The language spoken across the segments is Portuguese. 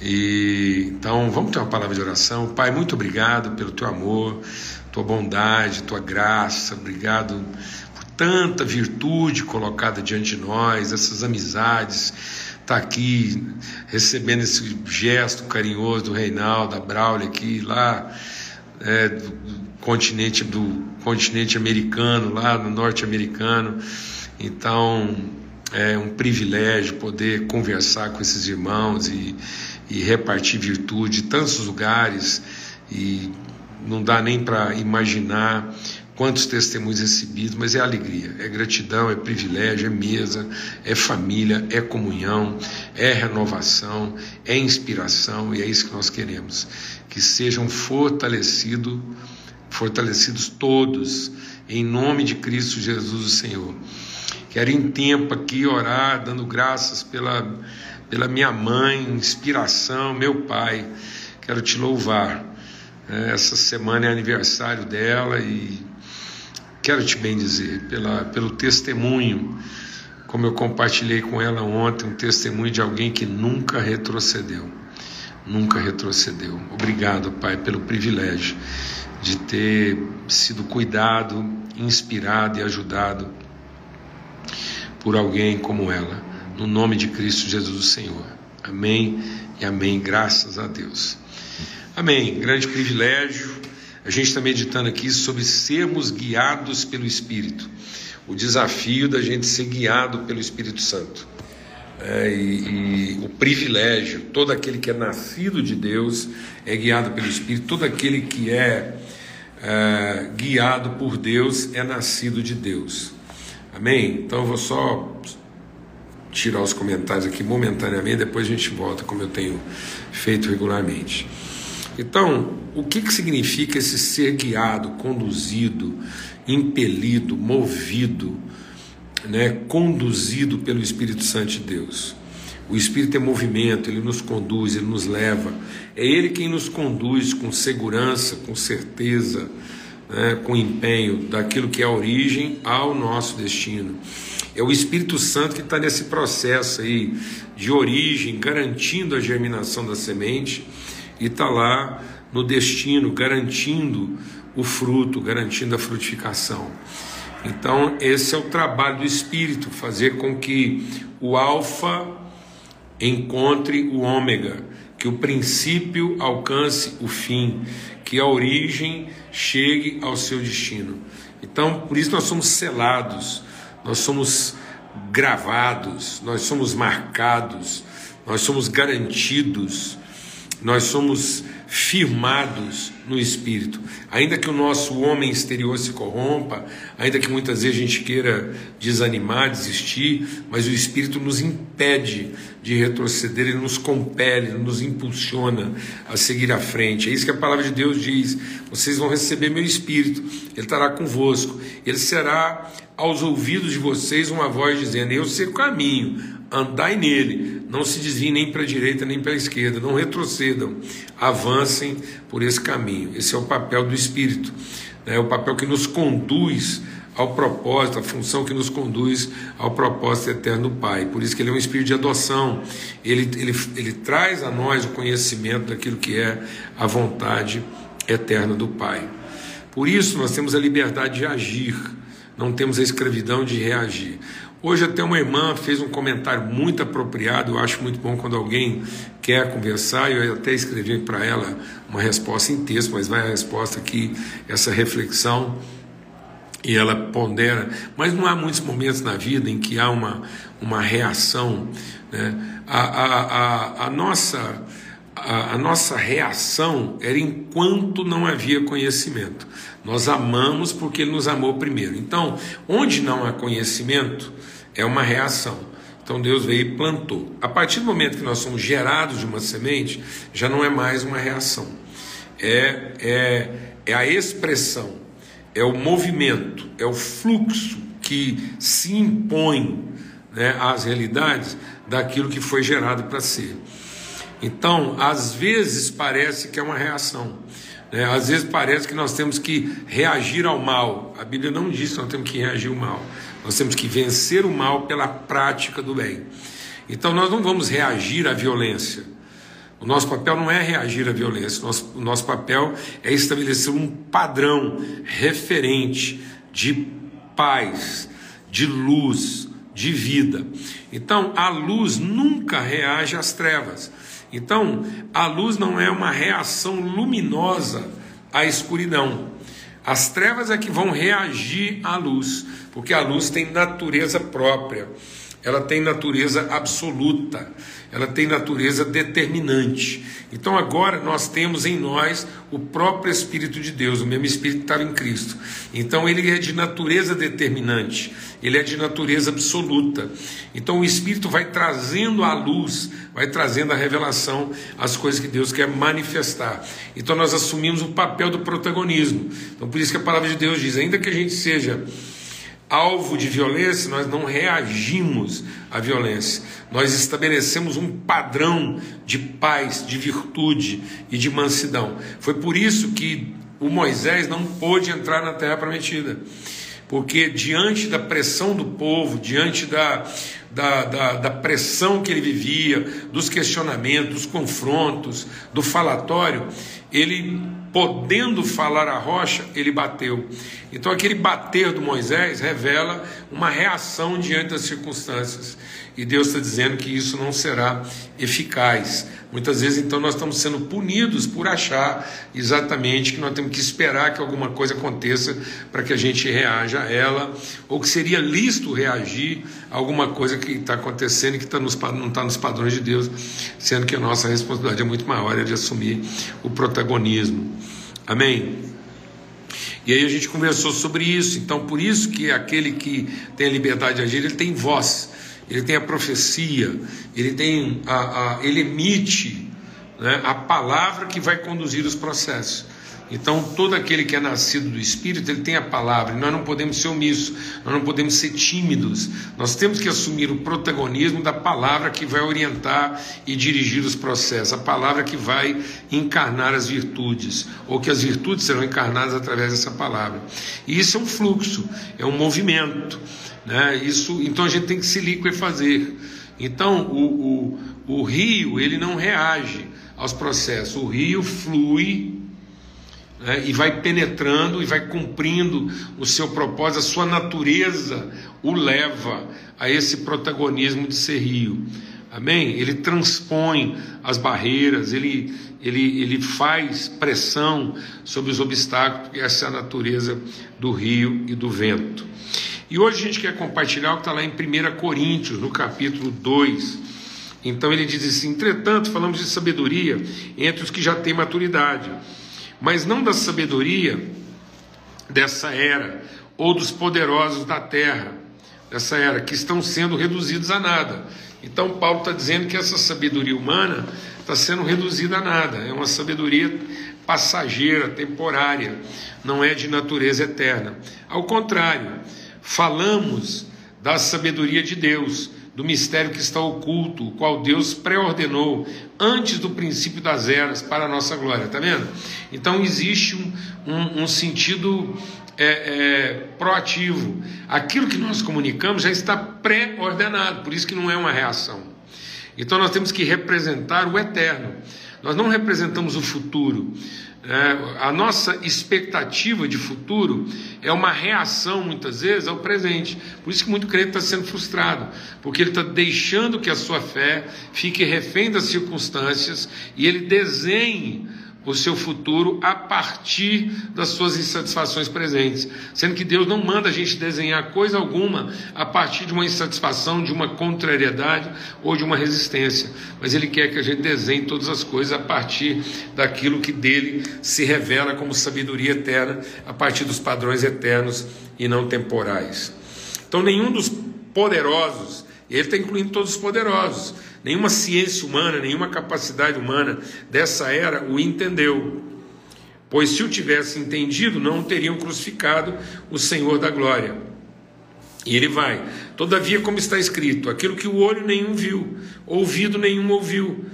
E então vamos ter uma palavra de oração. Pai, muito obrigado pelo teu amor, tua bondade, tua graça. Obrigado por tanta virtude colocada diante de nós, essas amizades. Tá aqui recebendo esse gesto carinhoso do Reinaldo, da Braulio aqui lá é, do continente do continente americano, lá no norte americano. Então é um privilégio poder conversar com esses irmãos e e repartir virtude em tantos lugares e não dá nem para imaginar quantos testemunhos recebidos, mas é alegria, é gratidão, é privilégio, é mesa, é família, é comunhão, é renovação, é inspiração e é isso que nós queremos, que sejam fortalecidos, fortalecidos todos em nome de Cristo Jesus o Senhor. Quero em tempo aqui orar, dando graças pela pela minha mãe, inspiração, meu pai. Quero te louvar. É, essa semana é aniversário dela e quero te bem dizer pela, pelo testemunho, como eu compartilhei com ela ontem, um testemunho de alguém que nunca retrocedeu. Nunca retrocedeu. Obrigado, Pai, pelo privilégio de ter sido cuidado, inspirado e ajudado por alguém como ela no nome de Cristo Jesus, o Senhor. Amém e amém. Graças a Deus. Amém. Grande privilégio. A gente está meditando aqui sobre sermos guiados pelo Espírito. O desafio da gente ser guiado pelo Espírito Santo. É, e, e, o privilégio, todo aquele que é nascido de Deus é guiado pelo Espírito, todo aquele que é, é guiado por Deus é nascido de Deus. Amém? Então eu vou só tirar os comentários aqui momentaneamente, depois a gente volta, como eu tenho feito regularmente. Então, o que, que significa esse ser guiado, conduzido, impelido, movido, né, conduzido pelo Espírito Santo de Deus? O Espírito é movimento, ele nos conduz, ele nos leva. É ele quem nos conduz com segurança, com certeza, né, com empenho daquilo que é a origem ao nosso destino. É o Espírito Santo que está nesse processo aí de origem, garantindo a germinação da semente e está lá no destino, garantindo o fruto, garantindo a frutificação. Então, esse é o trabalho do Espírito, fazer com que o Alfa encontre o Ômega, que o princípio alcance o fim, que a origem chegue ao seu destino. Então, por isso nós somos selados nós somos gravados, nós somos marcados, nós somos garantidos, nós somos firmados no Espírito. Ainda que o nosso homem exterior se corrompa, ainda que muitas vezes a gente queira desanimar, desistir, mas o Espírito nos impede de retroceder, ele nos compele, ele nos impulsiona a seguir à frente. É isso que a palavra de Deus diz: vocês vão receber meu Espírito, ele estará convosco, ele será aos ouvidos de vocês uma voz dizendo: Eu sei o caminho, andai nele, não se desviem nem para a direita nem para a esquerda, não retrocedam, avancem por esse caminho. Esse é o papel do Espírito, né? é o papel que nos conduz ao propósito, a função que nos conduz ao propósito eterno do Pai. Por isso que ele é um espírito de adoção, ele, ele, ele traz a nós o conhecimento daquilo que é a vontade eterna do Pai. Por isso nós temos a liberdade de agir não temos a escravidão de reagir. Hoje até uma irmã fez um comentário muito apropriado, eu acho muito bom quando alguém quer conversar, eu até escrevi para ela uma resposta em texto, mas vai a resposta aqui, essa reflexão, e ela pondera, mas não há muitos momentos na vida em que há uma, uma reação, né? a, a, a, a nossa a, a, nossa reação era enquanto não havia conhecimento. Nós amamos porque Ele nos amou primeiro. Então, onde não há conhecimento, é uma reação. Então Deus veio e plantou. A partir do momento que nós somos gerados de uma semente, já não é mais uma reação. É, é, é a expressão, é o movimento, é o fluxo que se impõe né, às realidades daquilo que foi gerado para ser. Então, às vezes parece que é uma reação. Né? Às vezes parece que nós temos que reagir ao mal. A Bíblia não diz que nós temos que reagir ao mal. Nós temos que vencer o mal pela prática do bem. Então, nós não vamos reagir à violência. O nosso papel não é reagir à violência, o nosso, o nosso papel é estabelecer um padrão referente de paz, de luz, de vida. Então, a luz nunca reage às trevas. Então, a luz não é uma reação luminosa à escuridão. As trevas é que vão reagir à luz, porque a luz tem natureza própria, ela tem natureza absoluta ela tem natureza determinante. Então agora nós temos em nós o próprio Espírito de Deus, o mesmo Espírito que estava em Cristo. Então ele é de natureza determinante, ele é de natureza absoluta. Então o Espírito vai trazendo à luz, vai trazendo a revelação as coisas que Deus quer manifestar. Então nós assumimos o papel do protagonismo. Então por isso que a palavra de Deus diz: ainda que a gente seja alvo de violência, nós não reagimos à violência. Nós estabelecemos um padrão de paz, de virtude e de mansidão. Foi por isso que o Moisés não pôde entrar na terra prometida. Porque diante da pressão do povo, diante da, da, da, da pressão que ele vivia, dos questionamentos, dos confrontos, do falatório, ele podendo falar a rocha, ele bateu. Então, aquele bater do Moisés revela uma reação diante das circunstâncias. E Deus está dizendo que isso não será eficaz. Muitas vezes, então, nós estamos sendo punidos por achar exatamente que nós temos que esperar que alguma coisa aconteça para que a gente reaja a ela, ou que seria lícito reagir a alguma coisa que está acontecendo e que tá nos, não está nos padrões de Deus, sendo que a nossa responsabilidade é muito maior, é de assumir o protagonismo. Amém? E aí a gente conversou sobre isso. Então, por isso que aquele que tem a liberdade de agir, ele tem voz ele tem a profecia, ele tem a, a ele emite né, a palavra que vai conduzir os processos. Então, todo aquele que é nascido do Espírito, ele tem a palavra, e nós não podemos ser omissos, nós não podemos ser tímidos, nós temos que assumir o protagonismo da palavra que vai orientar e dirigir os processos, a palavra que vai encarnar as virtudes, ou que as virtudes serão encarnadas através dessa palavra. E isso é um fluxo, é um movimento. Né? Isso, então a gente tem que se liquefazer. Então o, o, o rio ele não reage aos processos, o rio flui né? e vai penetrando e vai cumprindo o seu propósito, a sua natureza o leva a esse protagonismo de ser rio. Amém? Ele transpõe as barreiras, ele, ele, ele faz pressão sobre os obstáculos, essa é a natureza do rio e do vento. E hoje a gente quer compartilhar o que está lá em 1 Coríntios, no capítulo 2. Então ele diz assim: entretanto, falamos de sabedoria entre os que já têm maturidade, mas não da sabedoria dessa era, ou dos poderosos da terra, dessa era, que estão sendo reduzidos a nada. Então Paulo está dizendo que essa sabedoria humana está sendo reduzida a nada, é uma sabedoria passageira, temporária, não é de natureza eterna. Ao contrário, falamos da sabedoria de Deus, do mistério que está oculto, o qual Deus pré-ordenou antes do princípio das eras para a nossa glória, tá vendo? Então existe um, um, um sentido é, é, proativo. Aquilo que nós comunicamos já está pré-ordenado, por isso que não é uma reação. Então nós temos que representar o eterno. Nós não representamos o futuro. É, a nossa expectativa de futuro é uma reação, muitas vezes, ao presente. Por isso que muito crente está sendo frustrado, porque ele está deixando que a sua fé fique refém das circunstâncias e ele desenhe o seu futuro a partir das suas insatisfações presentes, sendo que Deus não manda a gente desenhar coisa alguma a partir de uma insatisfação, de uma contrariedade ou de uma resistência, mas Ele quer que a gente desenhe todas as coisas a partir daquilo que dele se revela como sabedoria eterna, a partir dos padrões eternos e não temporais. Então, nenhum dos poderosos, ele está incluindo todos os poderosos, nenhuma ciência humana, nenhuma capacidade humana dessa era o entendeu. Pois se o tivesse entendido, não teriam crucificado o Senhor da glória. E ele vai. Todavia, como está escrito, aquilo que o olho nenhum viu, ouvido nenhum ouviu,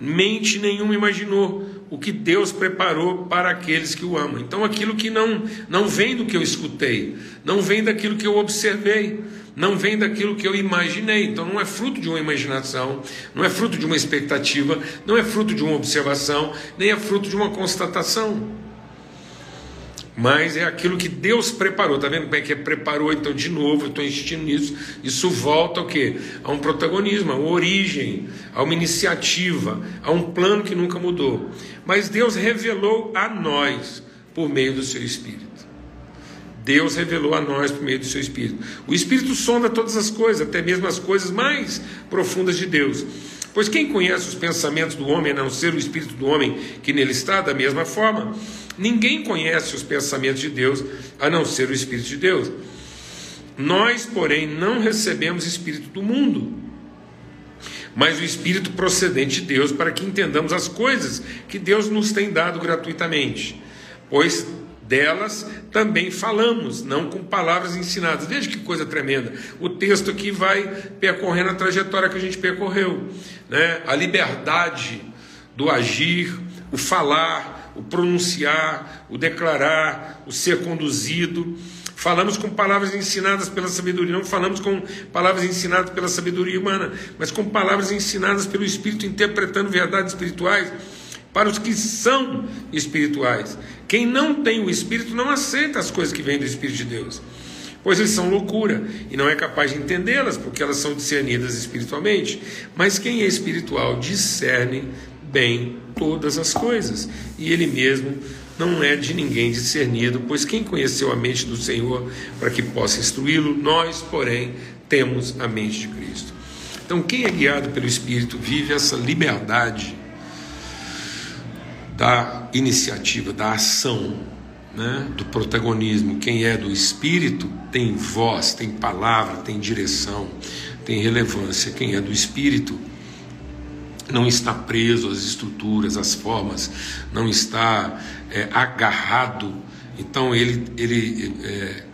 mente nenhum imaginou, o que Deus preparou para aqueles que o amam. Então, aquilo que não, não vem do que eu escutei, não vem daquilo que eu observei, não vem daquilo que eu imaginei. Então não é fruto de uma imaginação, não é fruto de uma expectativa, não é fruto de uma observação, nem é fruto de uma constatação. Mas é aquilo que Deus preparou. Está vendo como é que é preparou? Então, de novo, eu estou insistindo nisso. Isso volta ao quê? A um protagonismo, a uma origem, a uma iniciativa, a um plano que nunca mudou. Mas Deus revelou a nós por meio do seu Espírito. Deus revelou a nós por meio do seu Espírito. O Espírito sonda todas as coisas, até mesmo as coisas mais profundas de Deus. Pois quem conhece os pensamentos do homem, a não ser o Espírito do homem que nele está, da mesma forma, ninguém conhece os pensamentos de Deus, a não ser o Espírito de Deus. Nós, porém, não recebemos Espírito do mundo, mas o Espírito procedente de Deus, para que entendamos as coisas que Deus nos tem dado gratuitamente. Pois delas também falamos, não com palavras ensinadas. Veja que coisa tremenda. O texto aqui vai percorrendo a trajetória que a gente percorreu. Né? A liberdade do agir, o falar, o pronunciar, o declarar, o ser conduzido. Falamos com palavras ensinadas pela sabedoria, não falamos com palavras ensinadas pela sabedoria humana, mas com palavras ensinadas pelo Espírito, interpretando verdades espirituais para os que são espirituais. Quem não tem o Espírito não aceita as coisas que vêm do Espírito de Deus, pois eles são loucura e não é capaz de entendê-las, porque elas são discernidas espiritualmente. Mas quem é espiritual discerne bem todas as coisas, e ele mesmo não é de ninguém discernido, pois quem conheceu a mente do Senhor para que possa instruí-lo, nós, porém, temos a mente de Cristo. Então, quem é guiado pelo Espírito vive essa liberdade da iniciativa, da ação, né, do protagonismo. Quem é do espírito tem voz, tem palavra, tem direção, tem relevância. Quem é do espírito não está preso às estruturas, às formas, não está é, agarrado. Então ele, ele é,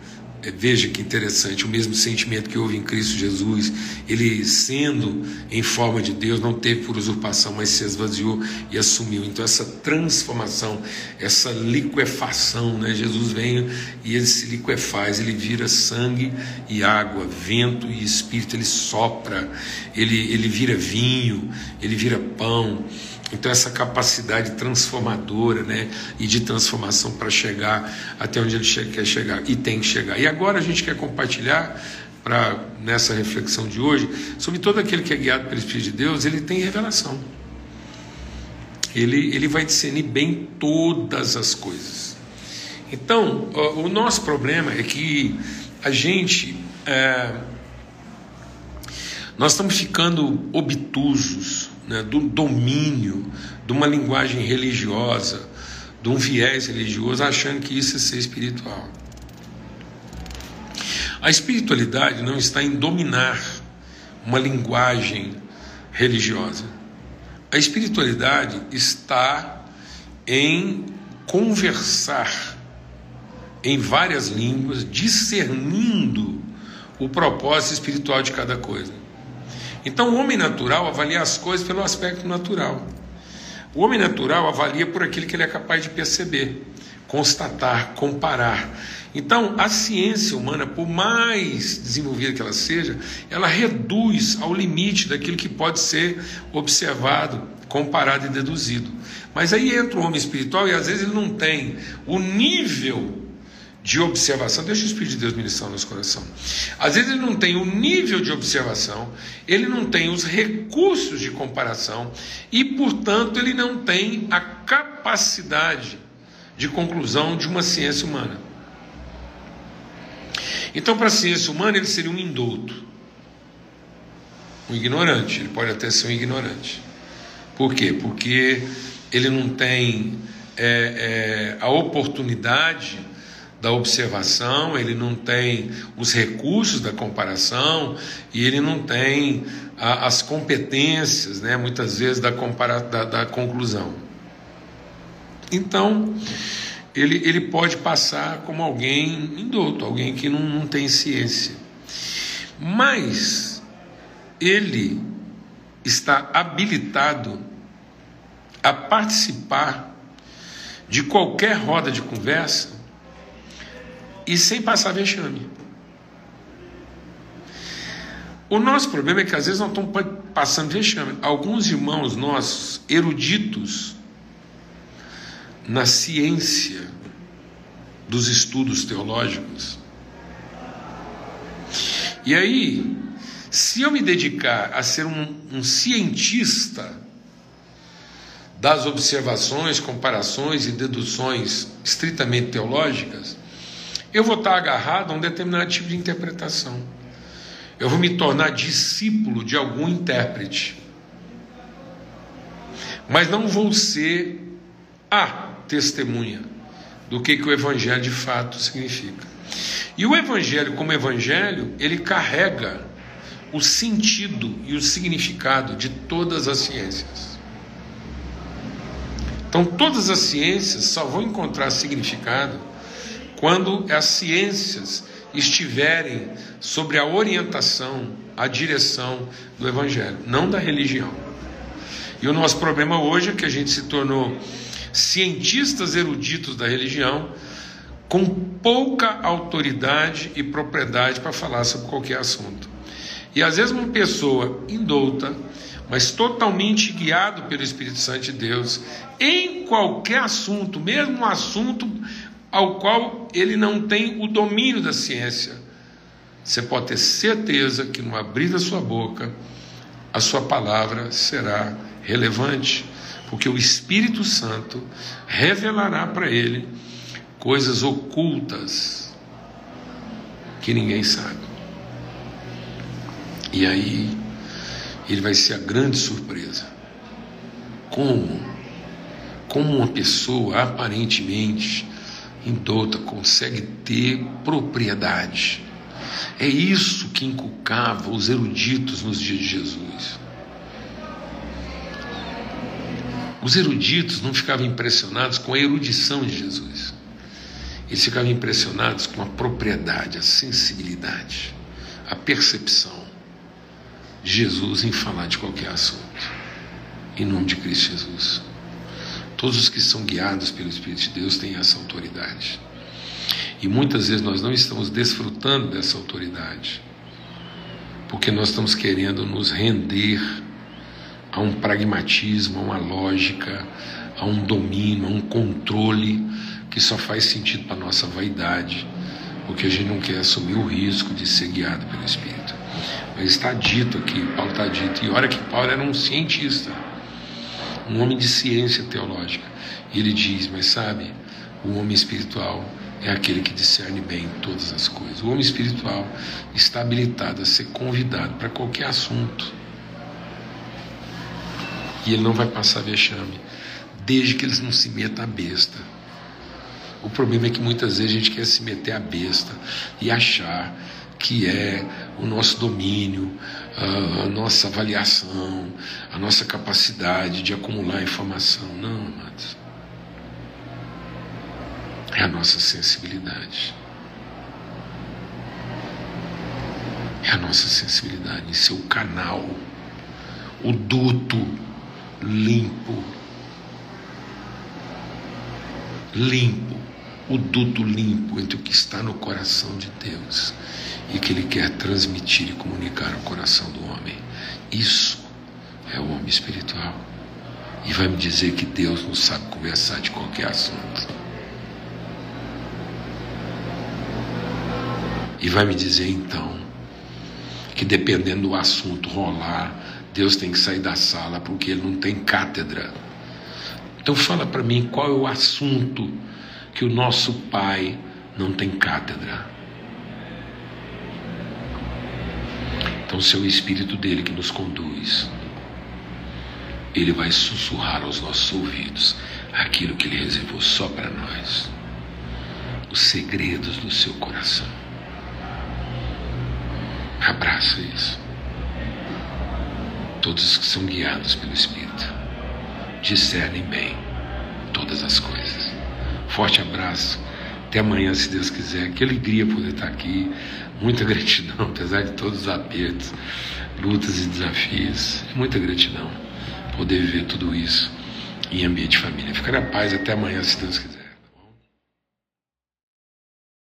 veja que interessante, o mesmo sentimento que houve em Cristo Jesus, ele sendo em forma de Deus, não teve por usurpação, mas se esvaziou e assumiu. Então, essa transformação, essa liquefação, né? Jesus vem e ele se liquefaz, ele vira sangue e água, vento e espírito, ele sopra, ele, ele vira vinho, ele vira pão. Então, essa capacidade transformadora né, e de transformação para chegar até onde ele quer chegar e tem que chegar. E agora a gente quer compartilhar, para nessa reflexão de hoje, sobre todo aquele que é guiado pelo Espírito de Deus, ele tem revelação. Ele, ele vai discernir bem todas as coisas. Então, o nosso problema é que a gente. É, nós estamos ficando obtusos né, do domínio de uma linguagem religiosa, de um viés religioso, achando que isso é ser espiritual. A espiritualidade não está em dominar uma linguagem religiosa. A espiritualidade está em conversar em várias línguas, discernindo o propósito espiritual de cada coisa. Então, o homem natural avalia as coisas pelo aspecto natural. O homem natural avalia por aquilo que ele é capaz de perceber, constatar, comparar. Então, a ciência humana, por mais desenvolvida que ela seja, ela reduz ao limite daquilo que pode ser observado, comparado e deduzido. Mas aí entra o homem espiritual e às vezes ele não tem o nível de observação, deixa o Espírito de Deus ministrar no nosso coração. Às vezes ele não tem o nível de observação, ele não tem os recursos de comparação e, portanto, ele não tem a capacidade de conclusão de uma ciência humana. Então, para a ciência humana, ele seria um indouto, um ignorante, ele pode até ser um ignorante. Por quê? Porque ele não tem é, é, a oportunidade da observação, ele não tem os recursos da comparação e ele não tem a, as competências, né, muitas vezes, da, compara, da, da conclusão. Então, ele, ele pode passar como alguém indouto, alguém que não, não tem ciência. Mas ele está habilitado a participar de qualquer roda de conversa e sem passar vexame. O nosso problema é que às vezes nós estamos passando vexame. Alguns irmãos nossos, eruditos na ciência dos estudos teológicos, e aí, se eu me dedicar a ser um, um cientista das observações, comparações e deduções estritamente teológicas, eu vou estar agarrado a um determinado tipo de interpretação. Eu vou me tornar discípulo de algum intérprete. Mas não vou ser a testemunha do que, que o Evangelho de fato significa. E o Evangelho, como Evangelho, ele carrega o sentido e o significado de todas as ciências. Então, todas as ciências só vão encontrar significado quando as ciências estiverem sobre a orientação, a direção do Evangelho, não da religião. E o nosso problema hoje é que a gente se tornou cientistas eruditos da religião com pouca autoridade e propriedade para falar sobre qualquer assunto. E às vezes uma pessoa indouta, mas totalmente guiado pelo Espírito Santo de Deus, em qualquer assunto, mesmo um assunto ao qual ele não tem o domínio da ciência, você pode ter certeza que no abrir da sua boca, a sua palavra será relevante, porque o Espírito Santo revelará para ele coisas ocultas que ninguém sabe. E aí ele vai ser a grande surpresa. Como? Como uma pessoa aparentemente indouta consegue ter propriedade? É isso que inculcava os eruditos nos dias de Jesus. Os eruditos não ficavam impressionados com a erudição de Jesus. Eles ficavam impressionados com a propriedade, a sensibilidade, a percepção de Jesus em falar de qualquer assunto. Em nome de Cristo Jesus. Todos os que são guiados pelo Espírito de Deus têm essa autoridade. E muitas vezes nós não estamos desfrutando dessa autoridade, porque nós estamos querendo nos render a um pragmatismo, a uma lógica, a um domínio, a um controle que só faz sentido para a nossa vaidade, porque a gente não quer assumir o risco de ser guiado pelo Espírito. Mas está dito aqui, Paulo está dito, e olha que Paulo era um cientista, um homem de ciência teológica. E ele diz: Mas sabe, o homem espiritual é aquele que discerne bem todas as coisas. O homem espiritual está habilitado a ser convidado para qualquer assunto. E ele não vai passar vexame, desde que eles não se meta a besta o problema é que muitas vezes a gente quer se meter a besta e achar que é o nosso domínio, a nossa avaliação, a nossa capacidade de acumular informação. Não, amados. É a nossa sensibilidade. É a nossa sensibilidade em ser o canal, o duto limpo. Limpo o duto limpo entre o que está no coração de Deus e que Ele quer transmitir e comunicar ao coração do homem. Isso é o homem espiritual. E vai me dizer que Deus não sabe conversar de qualquer assunto. E vai me dizer então que dependendo do assunto rolar, Deus tem que sair da sala porque ele não tem cátedra. Então fala para mim qual é o assunto que o nosso Pai não tem cátedra. Então, se é o Espírito dele que nos conduz, ele vai sussurrar aos nossos ouvidos aquilo que ele reservou só para nós, os segredos do seu coração. Abraça isso. Todos que são guiados pelo Espírito discernem bem todas as coisas. Forte abraço. Até amanhã, se Deus quiser. Que alegria poder estar aqui. Muita gratidão, apesar de todos os apertos, lutas e desafios. Muita gratidão poder viver tudo isso em ambiente de família. Fica na paz até amanhã, se Deus quiser.